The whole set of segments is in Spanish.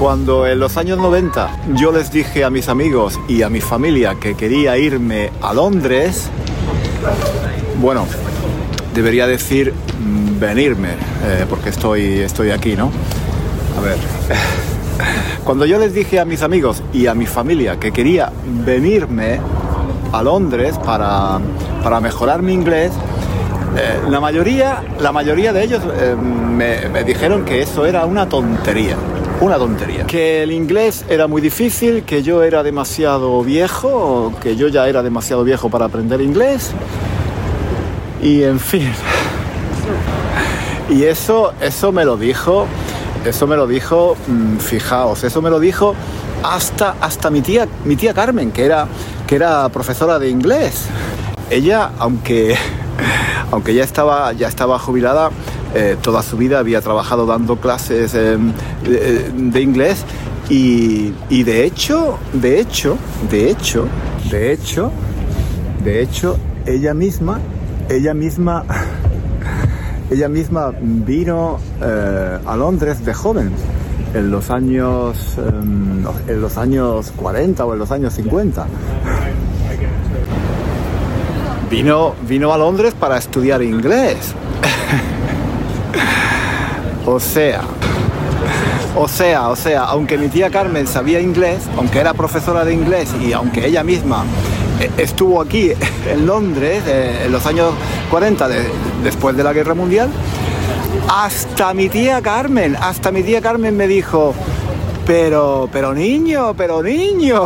Cuando en los años 90 yo les dije a mis amigos y a mi familia que quería irme a Londres, bueno, debería decir mm, venirme, eh, porque estoy, estoy aquí, ¿no? A ver. Cuando yo les dije a mis amigos y a mi familia que quería venirme a Londres para, mejorar mi inglés, eh, la, mayoría, la mayoría de ellos eh, me dijeron que eso era una tontería una tontería. Que el inglés era muy difícil, que yo era demasiado viejo, que yo ya era demasiado viejo para aprender inglés. Y en fin. Y eso, eso me lo dijo, eso me lo dijo, mm, fijaos, eso me lo dijo hasta, hasta mi, tía, mi tía Carmen, que era, que era profesora de inglés. Ella, aunque, aunque ya, estaba, ya estaba jubilada, eh, toda su vida había trabajado dando clases eh, de, inglés y, de hecho, de hecho, de hecho, de hecho, de hecho, ella misma, ella misma, ella misma vino eh, a Londres de joven en los años en los años 40 o en los años 50 vino vino a Londres para estudiar inglés o sea, o sea, o sea, aunque mi tía Carmen sabía inglés, aunque era profesora de inglés y aunque ella misma eh, estuvo aquí en Londres eh, en los años 40 después de la Guerra Mundial, hasta mi tía Carmen, hasta mi tía Carmen me dijo, pero, pero niño, pero niño,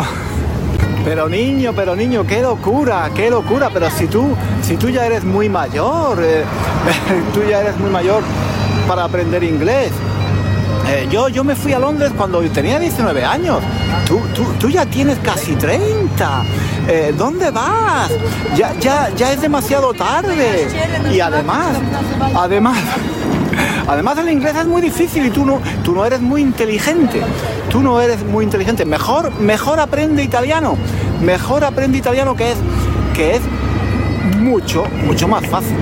pero niño, pero niño, qué locura, qué locura, pero si tú, si tú ya eres muy mayor, eh, tú ya eres muy mayor, para aprender inglés. Eh, yo, yo me fui a Londres cuando tenía 19 años. Tú, tú, ya tienes casi 30. Eh, ¿Dónde vas? Ya, ya, ya es demasiado tarde. Y además, además, además el inglés es muy difícil y tú no, tú no eres muy inteligente. Tú no eres muy inteligente. Mejor, mejor aprende italiano. Mejor aprende italiano que es, que es mucho, mucho más fácil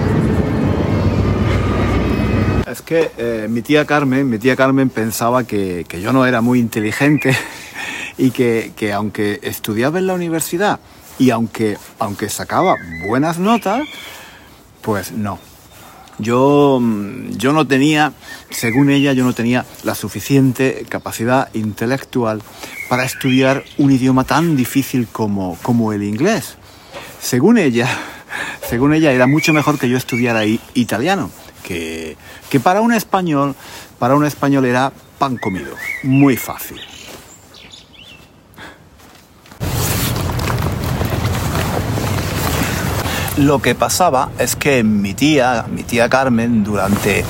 es que eh, mi tía Carmen, mi tía Carmen pensaba que, yo no era muy inteligente y que, aunque estudiaba en la universidad y aunque, aunque sacaba buenas notas, pues no. Yo, mm, yo no tenía, según ella, yo no tenía la suficiente capacidad intelectual para estudiar un idioma tan difícil como, como el inglés. Según ella, según ella, era mucho mejor que yo estudiara italiano que, para un español, para un español era pan comido, muy fácil. Lo que pasaba es que mi tía, mi tía Carmen, durante,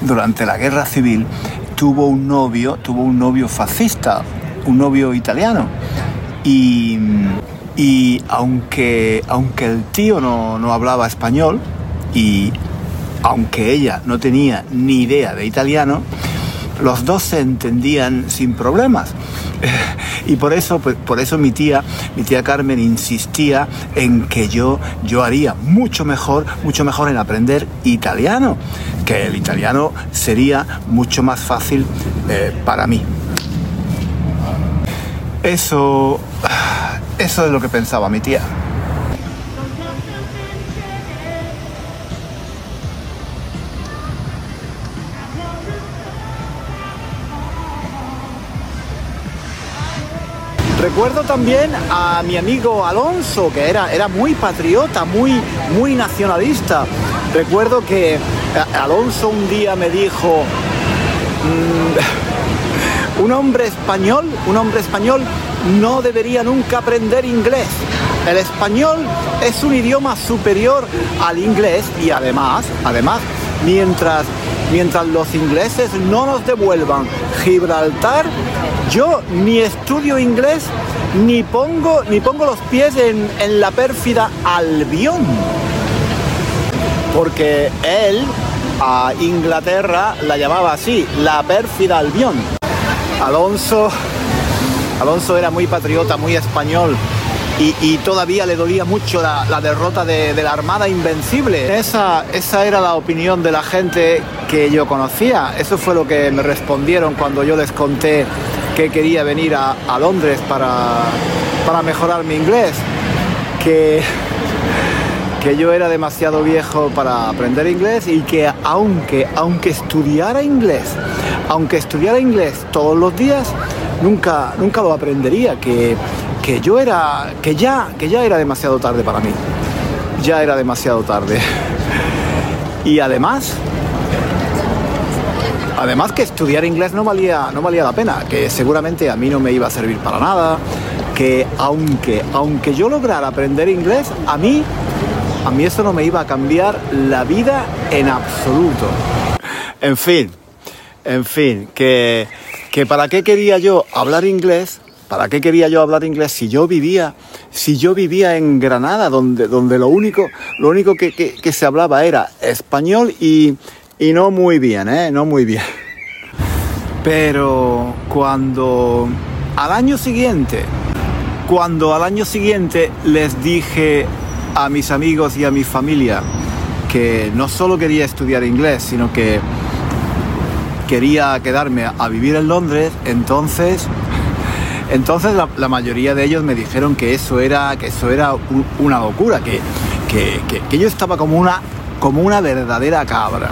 durante la guerra civil, tuvo un novio, tuvo un novio fascista, un novio italiano. Y, aunque, aunque el tío no, no hablaba español y aunque ella no tenía ni idea de italiano, los dos se entendían sin problemas. Y por eso, pues, por eso mi tía, mi tía Carmen insistía en que yo, yo haría mucho mejor, mucho mejor en aprender italiano, que el italiano sería mucho más fácil eh, para mí. Eso, eso es lo que pensaba mi tía. Recuerdo también a mi amigo Alonso, que era, era muy patriota, muy, muy nacionalista. Recuerdo que Alonso un día me dijo, mm, un hombre español, un hombre español no debería nunca aprender inglés. El español es un idioma superior al inglés y además, además, mientras, mientras los ingleses no nos devuelvan Gibraltar, yo ni estudio inglés ni pongo, ni pongo los pies en, en la pérfida Albión. Porque él a Inglaterra la llamaba así, la pérfida Albión. Alonso, Alonso era muy patriota, muy español, y, todavía le dolía mucho la, derrota de, la Armada Invencible. Esa, esa era la opinión de la gente que yo conocía. Eso fue lo que me respondieron cuando yo les conté que quería venir a, Londres para, para mejorar mi inglés. Que que yo era demasiado viejo para aprender inglés y que aunque, aunque estudiara inglés, aunque estudiara inglés todos los días, nunca, nunca lo aprendería, que, que yo era, que ya, que ya era demasiado tarde para mí. Ya era demasiado tarde. Y además, además que estudiar inglés no valía, no valía la pena, que seguramente a mí no me iba a servir para nada, que aunque, aunque yo lograra aprender inglés, a mí, a mí eso no me iba a cambiar la vida en absoluto. En fin, en fin, que, que para qué quería yo hablar inglés ¿Para qué quería yo hablar inglés si yo vivía, si yo vivía en Granada, donde, donde lo único, lo único que, se hablaba era español y, y no muy bien, ¿eh? No muy bien. Pero cuando al año siguiente, cuando al año siguiente les dije a mis amigos y a mi familia que no solo quería estudiar inglés, sino que quería quedarme a vivir en Londres, entonces entonces la, mayoría de ellos me dijeron que eso era, que eso era una locura, que, que, yo estaba como una, como una verdadera cabra.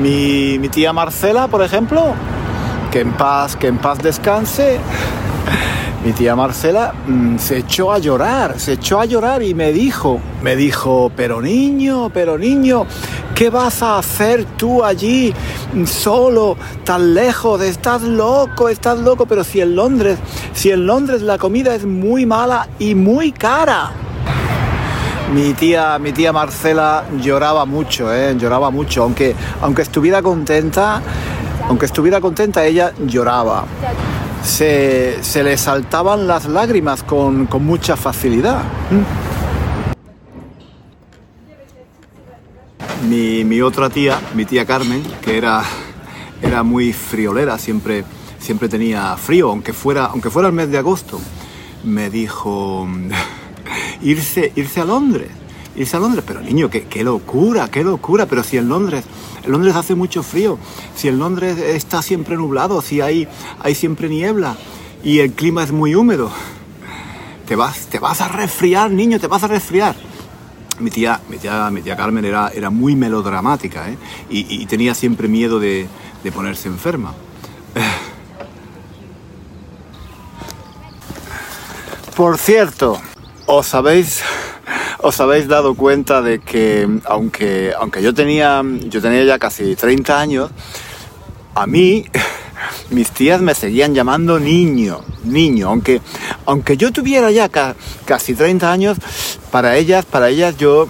Mi, mi, tía Marcela, por ejemplo, que en paz, que en paz descanse, mi tía Marcela mm, se echó a llorar, se echó a llorar y me dijo, me dijo, pero niño, pero niño, ¿qué vas a hacer tú allí solo, tan lejos? Estás loco, estás loco, pero si en Londres, si en Londres la comida es muy mala y muy cara. Mi tía, mi tía Marcela lloraba mucho, ¿eh? lloraba mucho, aunque, aunque estuviera contenta, aunque estuviera contenta, ella lloraba se, le saltaban las lágrimas con, mucha facilidad. Mi, otra tía, mi tía Carmen, que era, era muy friolera, siempre, siempre tenía frío, aunque fuera, aunque fuera el mes de agosto, me dijo irse, irse a Londres irse a Londres. Pero niño, qué, qué, locura, qué locura. Pero si en Londres, en Londres hace mucho frío, si en Londres está siempre nublado, si hay, hay siempre niebla y el clima es muy húmedo, te vas, te vas a resfriar, niño, te vas a resfriar. Mi tía, mi tía, mi tía Carmen era, era muy melodramática ¿eh? y, tenía siempre miedo de, de ponerse enferma. Por cierto, ¿os sabéis os habéis dado cuenta de que aunque, aunque yo, tenía, yo tenía ya casi 30 años, a mí mis tías me seguían llamando niño, niño, aunque, aunque yo tuviera ya casi 30 años, para ellas, para ellas yo,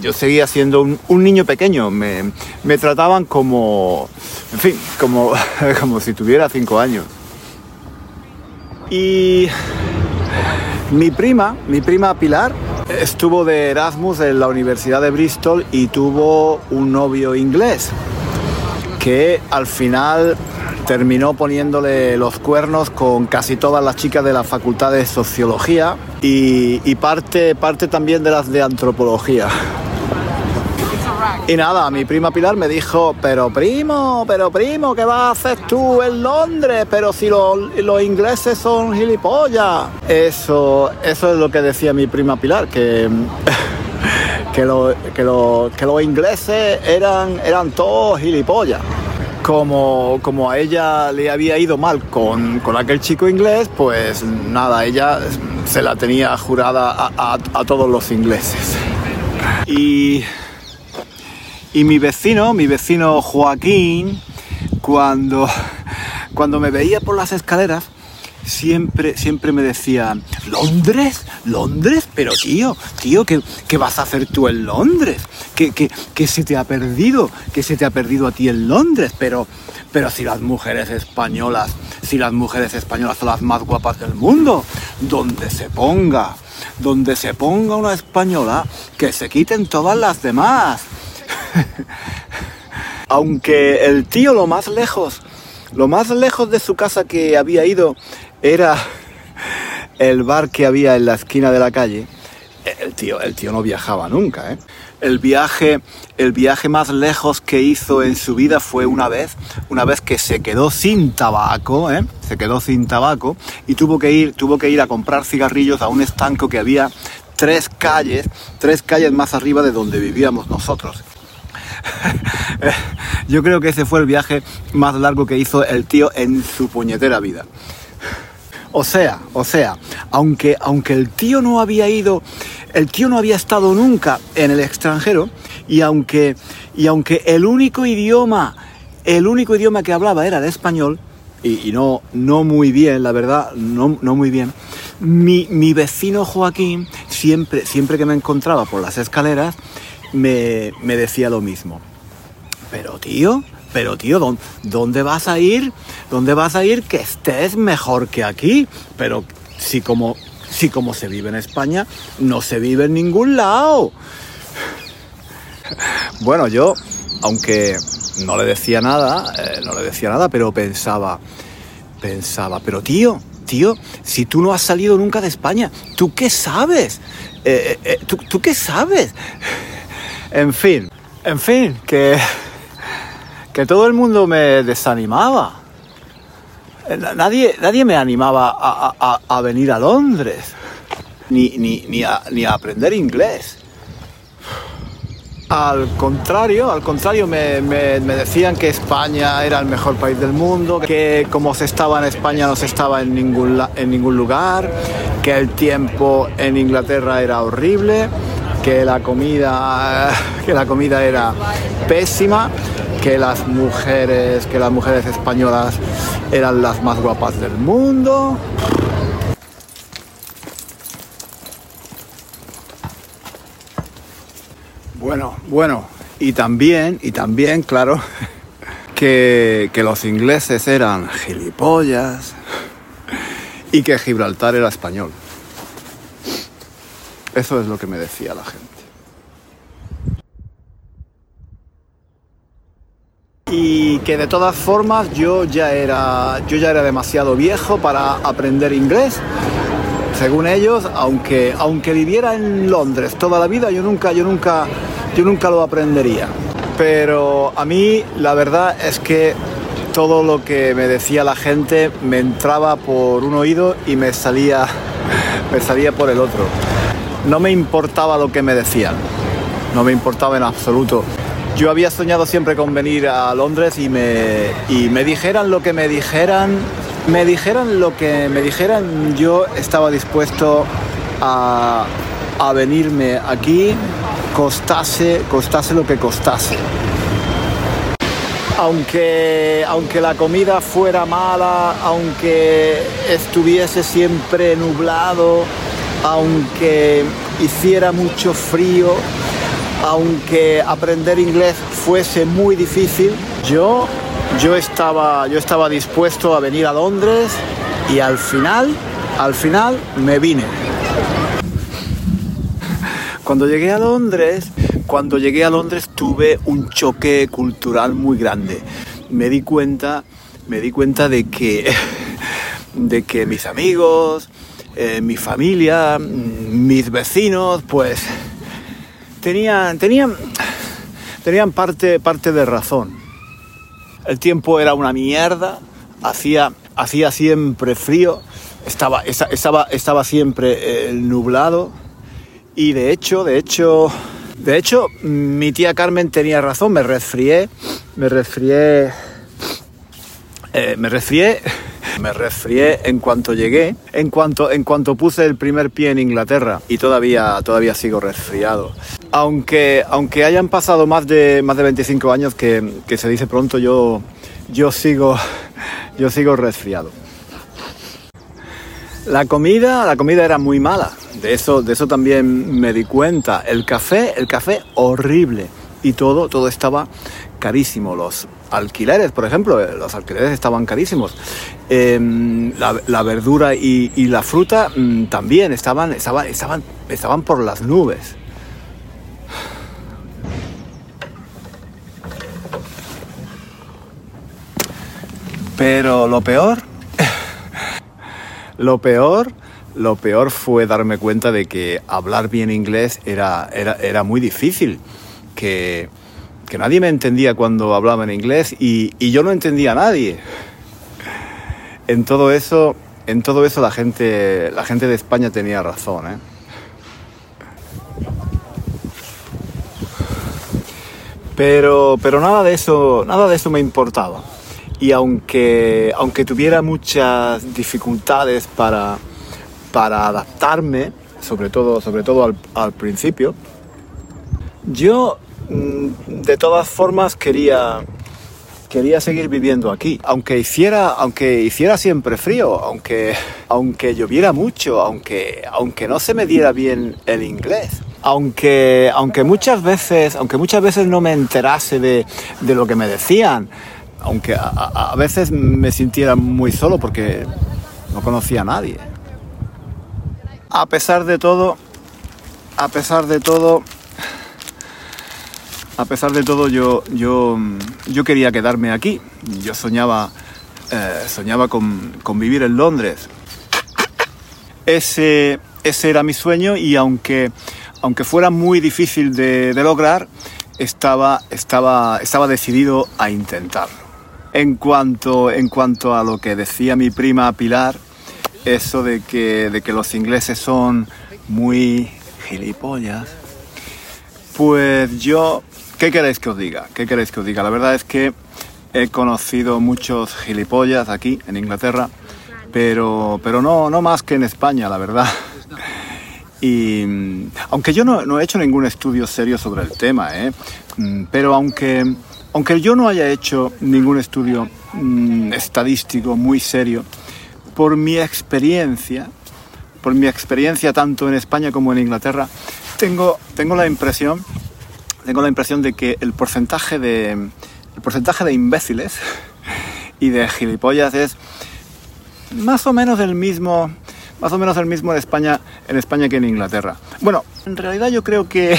yo seguía siendo un, niño pequeño, me, me, trataban como, en fin, como, como si tuviera 5 años. Y mi prima, mi prima Pilar, estuvo de Erasmus en la Universidad de Bristol y tuvo un novio inglés que al final terminó poniéndole los cuernos con casi todas las chicas de la Facultad de Sociología y, parte, parte también de las de Antropología. Y nada, mi prima Pilar me dijo, pero primo, pero primo, ¿qué vas a hacer tú en Londres? Pero si los ingleses son gilipollas. Eso, eso es lo que decía mi prima Pilar, que, que, que, los ingleses eran, eran todos gilipollas. como, como a ella le había ido mal con, con aquel chico inglés, pues nada, ella se la tenía jurada a, a todos los ingleses. Y, y mi vecino, mi vecino Joaquín, cuando, cuando me veía por las escaleras, siempre, siempre me decía, ¿Londres? ¿Londres? Pero tío, tío, ¿qué, qué vas a hacer tú en Londres? ¿Qué, qué, qué se te ha perdido? ¿Qué se te ha perdido a ti en Londres? Pero, pero si las mujeres españolas, si las mujeres españolas son las más guapas del mundo, donde se ponga, donde se ponga una española, que se quiten todas las demás. Aunque el tío lo más lejos, lo más lejos de su casa que había ido era el bar que había en la esquina de la calle. El tío, el tío no viajaba nunca, ¿eh? El viaje, el viaje más lejos que hizo en su vida fue una vez, una vez que se quedó sin tabaco, ¿eh? se quedó sin tabaco y tuvo que ir, tuvo que ir a comprar cigarrillos a un estanco que había tres calles, tres calles más arriba de donde vivíamos nosotros. Yo creo que ese fue el viaje más largo que hizo el tío en su puñetera vida. O sea, o sea, aunque, aunque el tío no había ido, el tío no había estado nunca en el extranjero y aunque, y aunque el único idioma, el único idioma que hablaba era el español, y, no, no muy bien, la verdad, no, no muy bien, mi, mi, vecino Joaquín, siempre, siempre que me encontraba por las escaleras, me, me decía lo mismo. Pero tío, pero tío, ¿dónde vas a ir? ¿Dónde vas a ir que estés mejor que aquí? Pero si como, si como se vive en España, no se vive en ningún lado. Bueno, yo, aunque no le decía nada, eh, no le decía nada, pero pensaba, pensaba, pero tío, tío, si tú no has salido nunca de España, ¿tú qué sabes? Eh, eh, ¿tú, ¿Tú qué sabes? En fin, en fin, que que todo el mundo me desanimaba. Nadie, nadie me animaba a, a, a venir a Londres, ni, ni, ni, a, ni, a, aprender inglés. Al contrario, al contrario, me, me, me, decían que España era el mejor país del mundo, que como se estaba en España no se estaba en ningún, en ningún lugar, que el tiempo en Inglaterra era horrible, que la comida, que la comida era pésima que las mujeres, que las mujeres españolas eran las más guapas del mundo. Bueno, bueno, y también, y también, claro, que, que los ingleses eran gilipollas y que Gibraltar era español. Eso es lo que me decía la gente. y que de todas formas yo ya era yo ya era demasiado viejo para aprender inglés. Según ellos aunque aunque viviera en Londres toda la vida yo nunca yo nunca yo nunca lo aprendería. Pero a mí la verdad es que todo lo que me decía la gente me entraba por un oído y me salía me salía por el otro no me importaba lo que me decían no me importaba en absoluto yo había soñado siempre con venir a Londres y me, y me dijeran lo que me dijeran, me dijeran lo que me dijeran, yo estaba dispuesto a, a venirme aquí, costase, costase lo que costase. Aunque, aunque la comida fuera mala, aunque estuviese siempre nublado, aunque hiciera mucho frío, aunque aprender inglés fuese muy difícil, yo, yo, estaba, yo estaba dispuesto a venir a Londres y al final, al final me vine. Cuando llegué a Londres, cuando llegué a Londres tuve un choque cultural muy grande. Me di cuenta, me di cuenta de que, de que mis amigos, eh, mi familia, mis vecinos, pues tenían, tenían, tenían parte, parte de razón. El tiempo era una mierda, hacía, hacía siempre frío, estaba, estaba, estaba siempre eh, nublado y de hecho, de hecho, de hecho, mi tía Carmen tenía razón, me resfrié, me resfrié Eh, me resfrié, me resfrié en cuanto llegué, en cuanto, en cuanto puse el primer pie en Inglaterra y todavía, todavía sigo resfriado. Aunque, aunque hayan pasado más de, más de 25 años, que, que se dice pronto, yo, yo, sigo, yo sigo resfriado. La comida, la comida era muy mala. De eso, de eso también me di cuenta. El café, el café horrible. Y todo, todo estaba carísimo. Los alquileres, por ejemplo, eh, los alquileres estaban carísimos. Em, la, verdura y, la fruta mm, también estaban, estaban, estaban, estaban por las nubes. Pero lo peor, lo peor, lo peor fue darme cuenta de que hablar bien inglés era, era, era muy difícil. Que, que nadie me entendía cuando hablaba en inglés y, yo no entendía a nadie. En todo eso, en todo eso la gente, la gente de España tenía razón, ¿eh? Pero, pero nada de eso, nada de eso me importaba. Y aunque, aunque tuviera muchas dificultades para, para adaptarme, sobre todo, sobre todo al, al principio, yo de todas formas quería quería seguir viviendo aquí, aunque hiciera aunque hiciera siempre frío, aunque aunque lloviera mucho, aunque aunque no se me diera bien el inglés. Aunque, aunque muchas veces aunque muchas veces no me enterase de, de lo que me decían, aunque a, a veces me sintiera muy solo porque no conocía a nadie. A pesar de todo, a pesar de todo, a pesar de todo, yo, yo, yo quería quedarme aquí. Yo soñaba, eh, soñaba con, vivir en Londres. Ese, ese era mi sueño y aunque, aunque fuera muy difícil de, lograr, estaba, estaba, estaba decidido a intentarlo. En cuanto, en cuanto a lo que decía mi prima Pilar, eso de que, de que los ingleses son muy gilipollas, pues yo ¿Qué queréis que os diga? ¿Qué queréis que os diga? La verdad es que he conocido muchos gilipollas aquí en Inglaterra, pero, pero no, no más que en España, la verdad. Y aunque yo no, he hecho ningún estudio serio sobre el tema, ¿eh? Mm, pero aunque, aunque yo no haya hecho ningún estudio mm, estadístico muy serio, por mi experiencia, por mi experiencia tanto en España como en Inglaterra, tengo, tengo la impresión tengo la impresión de que el porcentaje de, el porcentaje de imbéciles y de gilipollas es más o menos el mismo más o menos el mismo en España en España que en Inglaterra. Bueno en realidad yo creo que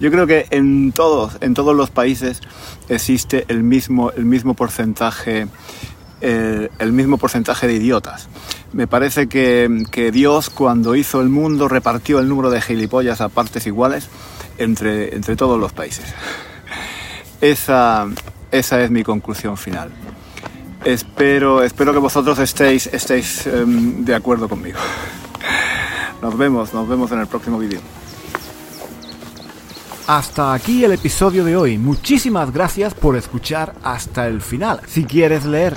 yo creo que en todos en todos los países existe el mismo el mismo porcentaje el, el mismo porcentaje de idiotas. Me parece que, que Dios cuando hizo el mundo repartió el número de gilipollas a partes iguales entre, entre todos los países. Esa, esa es mi conclusión final. Espero, espero que vosotros estéis, estéis em, de acuerdo conmigo. Nos vemos, nos vemos en el próximo vídeo. Hasta aquí el episodio de hoy. Muchísimas gracias por escuchar hasta el final. Si quieres leer